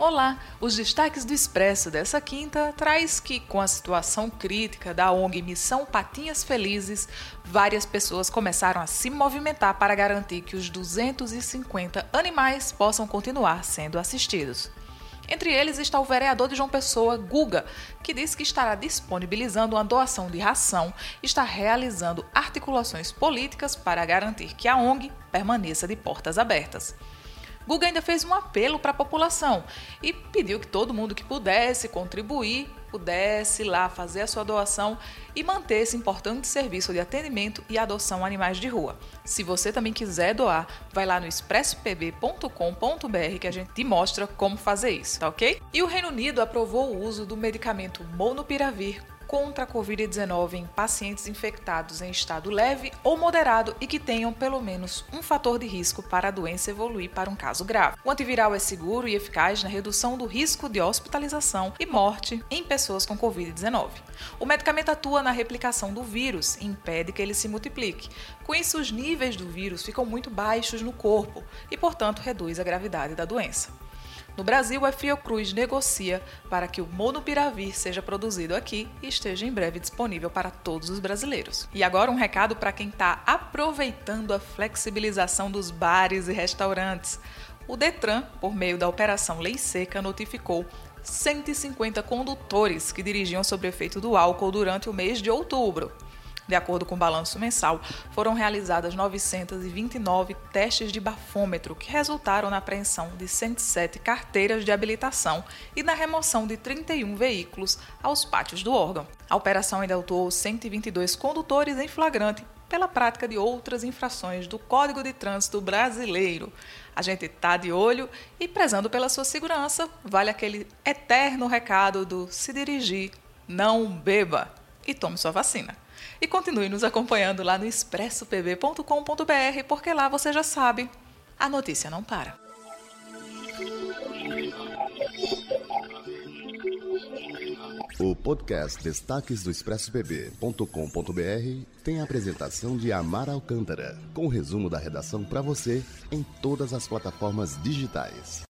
Olá, os destaques do Expresso dessa quinta traz que, com a situação crítica da ONG Missão Patinhas Felizes, várias pessoas começaram a se movimentar para garantir que os 250 animais possam continuar sendo assistidos. Entre eles está o vereador de João Pessoa, Guga, que disse que estará disponibilizando uma doação de ração e está realizando articulações políticas para garantir que a ONG permaneça de portas abertas. Guga ainda fez um apelo para a população e pediu que todo mundo que pudesse contribuir pudesse lá fazer a sua doação e manter esse importante serviço de atendimento e adoção a animais de rua. Se você também quiser doar, vai lá no expressopb.com.br que a gente te mostra como fazer isso, tá ok? E o Reino Unido aprovou o uso do medicamento Molnupiravir contra a Covid-19 em pacientes infectados em estado leve ou moderado e que tenham pelo menos um fator de risco para a doença evoluir para um caso grave. O antiviral é seguro e eficaz na redução do risco de hospitalização e morte em pessoas com Covid-19. O medicamento atua na replicação do vírus e impede que ele se multiplique. Com isso, os níveis do vírus ficam muito baixos no corpo e, portanto, reduz a gravidade da doença. No Brasil, a Fiocruz negocia para que o Monopiravir seja produzido aqui e esteja em breve disponível para todos os brasileiros. E agora um recado para quem está aproveitando a flexibilização dos bares e restaurantes. O Detran, por meio da Operação Lei Seca, notificou 150 condutores que dirigiam sob efeito do álcool durante o mês de outubro. De acordo com o balanço mensal, foram realizadas 929 testes de bafômetro, que resultaram na apreensão de 107 carteiras de habilitação e na remoção de 31 veículos aos pátios do órgão. A operação ainda autuou 122 condutores em flagrante pela prática de outras infrações do Código de Trânsito Brasileiro. A gente está de olho e, prezando pela sua segurança, vale aquele eterno recado do se dirigir, não beba e tome sua vacina. E continue nos acompanhando lá no expressopb.com.br, porque lá você já sabe, a notícia não para. O podcast Destaques do ExpressoPB.com.br tem a apresentação de Amar Alcântara, com resumo da redação para você em todas as plataformas digitais.